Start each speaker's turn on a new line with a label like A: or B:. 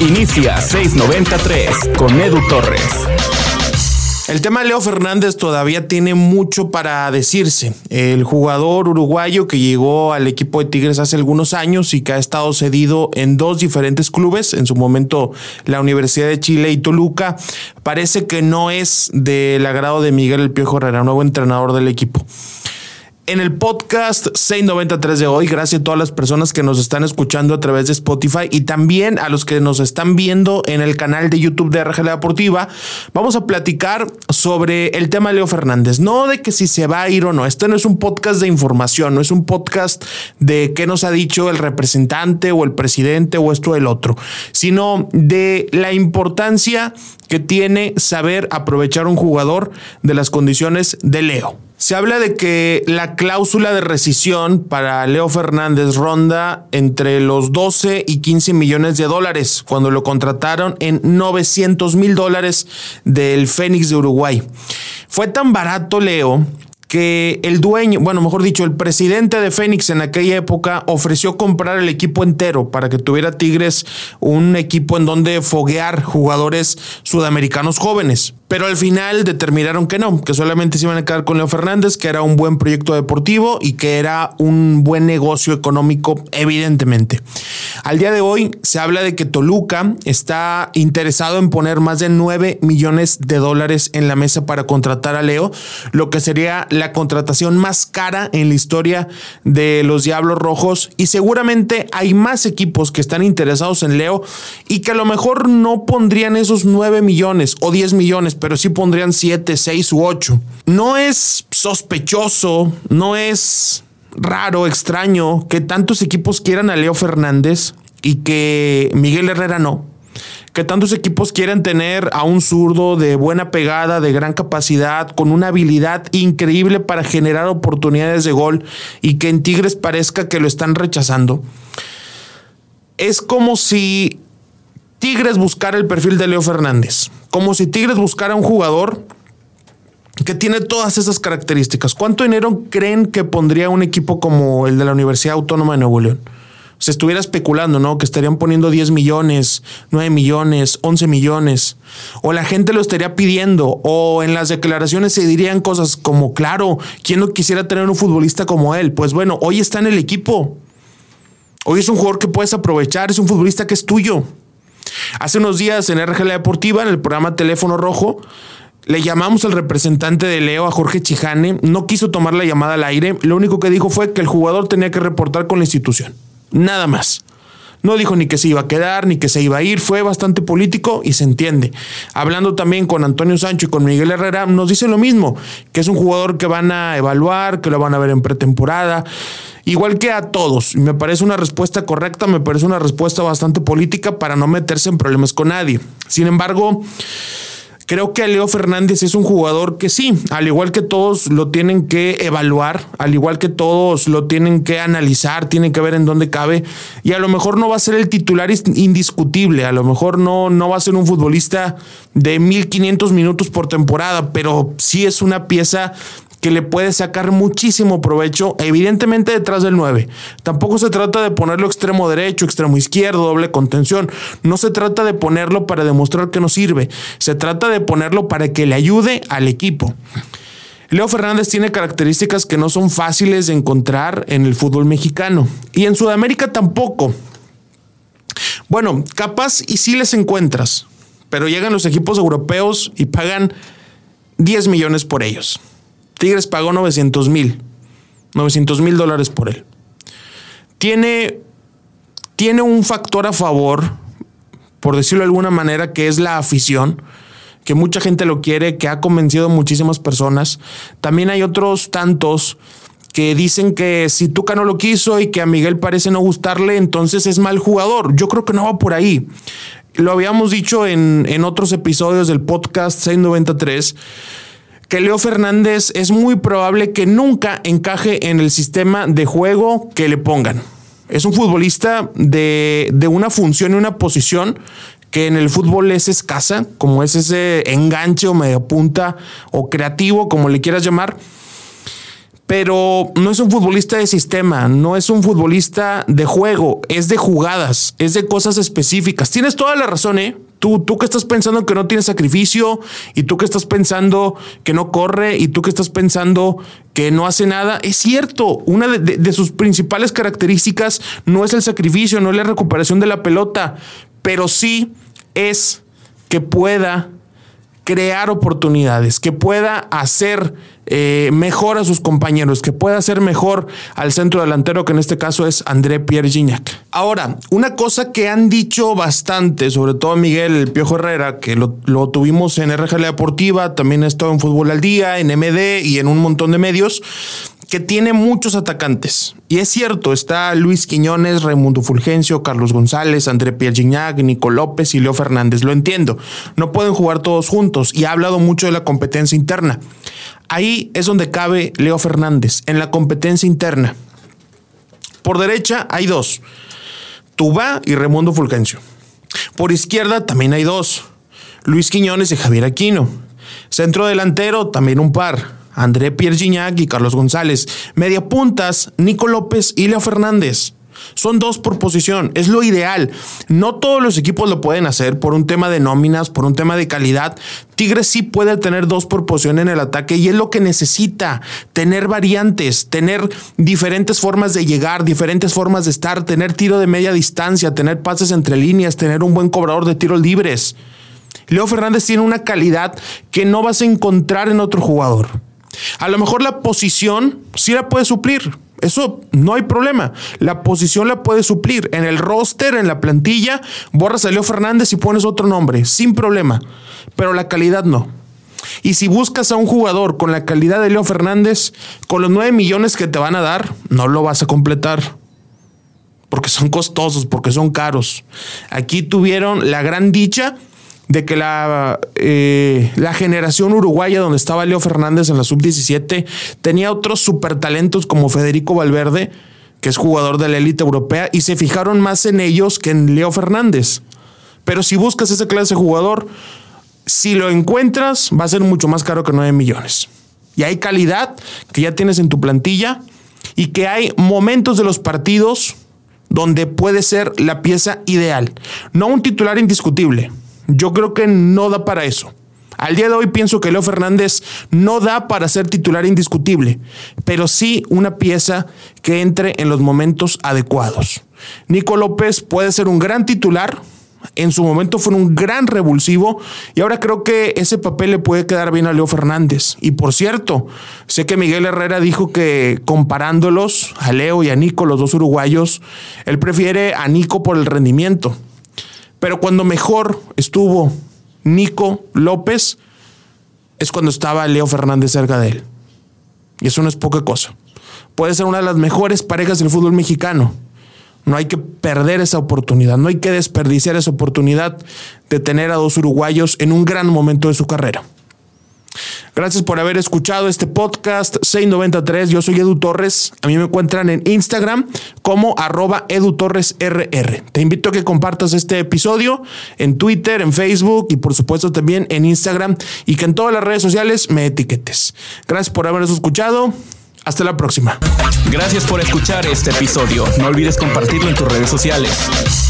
A: Inicia 693 con Edu Torres.
B: El tema de Leo Fernández todavía tiene mucho para decirse. El jugador uruguayo que llegó al equipo de Tigres hace algunos años y que ha estado cedido en dos diferentes clubes, en su momento la Universidad de Chile y Toluca, parece que no es del agrado de Miguel El Piojo Herrera, nuevo entrenador del equipo en el podcast 693 de hoy. Gracias a todas las personas que nos están escuchando a través de Spotify y también a los que nos están viendo en el canal de YouTube de RGL Deportiva. Vamos a platicar sobre el tema de Leo Fernández. No de que si se va a ir o no. Este no es un podcast de información, no es un podcast de qué nos ha dicho el representante o el presidente o esto o el otro, sino de la importancia que tiene saber aprovechar un jugador de las condiciones de Leo. Se habla de que la cláusula de rescisión para Leo Fernández ronda entre los 12 y 15 millones de dólares cuando lo contrataron en 900 mil dólares del Fénix de Uruguay. Fue tan barato Leo que el dueño, bueno, mejor dicho, el presidente de Fénix en aquella época ofreció comprar el equipo entero para que tuviera Tigres un equipo en donde foguear jugadores sudamericanos jóvenes. Pero al final determinaron que no, que solamente se iban a quedar con Leo Fernández, que era un buen proyecto deportivo y que era un buen negocio económico, evidentemente. Al día de hoy se habla de que Toluca está interesado en poner más de 9 millones de dólares en la mesa para contratar a Leo, lo que sería la contratación más cara en la historia de los Diablos Rojos. Y seguramente hay más equipos que están interesados en Leo y que a lo mejor no pondrían esos 9 millones o 10 millones pero sí pondrían 7, 6 u 8. No es sospechoso, no es raro, extraño que tantos equipos quieran a Leo Fernández y que Miguel Herrera no. Que tantos equipos quieran tener a un zurdo de buena pegada, de gran capacidad, con una habilidad increíble para generar oportunidades de gol y que en Tigres parezca que lo están rechazando. Es como si Tigres buscara el perfil de Leo Fernández como si Tigres buscara un jugador que tiene todas esas características. ¿Cuánto dinero creen que pondría un equipo como el de la Universidad Autónoma de Nuevo León? Se estuviera especulando, ¿no? Que estarían poniendo 10 millones, 9 millones, 11 millones. O la gente lo estaría pidiendo. O en las declaraciones se dirían cosas como, claro, ¿quién no quisiera tener un futbolista como él? Pues bueno, hoy está en el equipo. Hoy es un jugador que puedes aprovechar, es un futbolista que es tuyo. Hace unos días en RGL Deportiva, en el programa Teléfono Rojo, le llamamos al representante de Leo, a Jorge Chijane. No quiso tomar la llamada al aire. Lo único que dijo fue que el jugador tenía que reportar con la institución. Nada más. No dijo ni que se iba a quedar, ni que se iba a ir. Fue bastante político y se entiende. Hablando también con Antonio Sancho y con Miguel Herrera, nos dice lo mismo, que es un jugador que van a evaluar, que lo van a ver en pretemporada. Igual que a todos. Me parece una respuesta correcta, me parece una respuesta bastante política para no meterse en problemas con nadie. Sin embargo, Creo que Leo Fernández es un jugador que sí, al igual que todos lo tienen que evaluar, al igual que todos lo tienen que analizar, tienen que ver en dónde cabe y a lo mejor no va a ser el titular indiscutible, a lo mejor no, no va a ser un futbolista de 1500 minutos por temporada, pero sí es una pieza que le puede sacar muchísimo provecho, evidentemente detrás del 9. Tampoco se trata de ponerlo extremo derecho, extremo izquierdo, doble contención. No se trata de ponerlo para demostrar que no sirve. Se trata de ponerlo para que le ayude al equipo. Leo Fernández tiene características que no son fáciles de encontrar en el fútbol mexicano y en Sudamérica tampoco. Bueno, capaz y sí les encuentras, pero llegan los equipos europeos y pagan 10 millones por ellos. Tigres pagó 900 mil. 900 mil dólares por él. Tiene, tiene un factor a favor, por decirlo de alguna manera, que es la afición que mucha gente lo quiere, que ha convencido a muchísimas personas. También hay otros tantos que dicen que si Tuca no lo quiso y que a Miguel parece no gustarle, entonces es mal jugador. Yo creo que no va por ahí. Lo habíamos dicho en, en otros episodios del podcast 693 que Leo Fernández es muy probable que nunca encaje en el sistema de juego que le pongan. Es un futbolista de, una función y una posición que en el fútbol es escasa, como es ese enganche o media punta o creativo, como le quieras llamar. Pero no es un futbolista de sistema, no es un futbolista de juego, es de jugadas, es de cosas específicas. Tienes toda la razón, ¿eh? Tú, tú que estás pensando que no tiene sacrificio y tú que estás pensando que no corre y tú que estás pensando que no hace nada, es cierto, una de, de sus principales características no es el sacrificio, no es la recuperación de la pelota, pero sí es que pueda crear oportunidades, que pueda hacer eh, mejor a sus compañeros, que pueda hacer mejor al centro delantero, que en este caso es André Pierre Gignac. Ahora, una cosa que han dicho bastante, sobre todo Miguel Piojo Herrera, que lo, tuvimos en RGL Deportiva, también ha en Fútbol al Día, en MD y en un montón de medios, que tiene muchos atacantes. Y es cierto, está Luis Quiñones, Raimundo Fulgencio, Carlos González, André Pierre Gignac, Nico López y Leo Fernández. Lo entiendo. No pueden jugar todos juntos y ha hablado mucho de la competencia interna. Ahí es donde cabe Leo Fernández, en la competencia interna. Por derecha hay dos, Tubá y Raimundo Fulgencio. Por izquierda también hay dos, Luis Quiñones y Javier Aquino. Centro delantero también un par, André Pierre Gignac y Carlos González. Media puntas, Nico López y Leo Fernández. Son dos por posición, es lo ideal. No todos los equipos lo pueden hacer por un tema de nóminas, por un tema de calidad. Tigres sí puede tener dos por posición en el ataque y es lo que necesita, tener variantes, tener diferentes formas de llegar, diferentes formas de estar, tener tiro de media distancia, tener pases entre líneas, tener un buen cobrador de tiros libres. Leo Fernández tiene una calidad que no vas a encontrar en otro jugador. A lo mejor la posición sí la puede suplir. Eso no hay problema. La posición la puede suplir. En el roster, en la plantilla, borras a Leo Fernández y pones otro nombre, sin problema. Pero la calidad no. Y si buscas a un jugador con la calidad de Leo Fernández, con los 9 millones que te van a dar, no lo vas a completar. Porque son costosos, porque son caros. Aquí tuvieron la gran dicha de que la, eh, la generación uruguaya donde estaba Leo Fernández en la sub-17 tenía otros super talentos como Federico Valverde, que es jugador de la élite europea, y se fijaron más en ellos que en Leo Fernández. Pero si buscas esa clase de jugador, si lo encuentras, va a ser mucho más caro que 9 millones. Y hay calidad que ya tienes en tu plantilla y que hay momentos de los partidos donde puede ser la pieza ideal. No un titular indiscutible, yo creo que no da para eso. Al día de hoy pienso que Leo Fernández no da para ser titular indiscutible, pero sí una pieza que entre en los momentos adecuados. Nico López puede ser un gran titular, en su momento fue un gran revulsivo y ahora creo que ese papel le puede quedar bien a Leo Fernández. Y por cierto, sé que Miguel Herrera dijo que comparándolos a Leo y a Nico, los dos uruguayos, él prefiere a Nico por el rendimiento. Pero cuando mejor estuvo Nico López es cuando estaba Leo Fernández cerca de él. Y eso no es poca cosa. Puede ser una de las mejores parejas del fútbol mexicano. No hay que perder esa oportunidad, no hay que desperdiciar esa oportunidad de tener a dos uruguayos en un gran momento de su carrera. Gracias por haber escuchado este podcast 693. Yo soy Edu Torres. A mí me encuentran en Instagram como arroba edutorresrr. Te invito a que compartas este episodio en Twitter, en Facebook y por supuesto también en Instagram y que en todas las redes sociales me etiquetes. Gracias por habernos escuchado. Hasta la próxima.
A: Gracias por escuchar este episodio. No olvides compartirlo en tus redes sociales.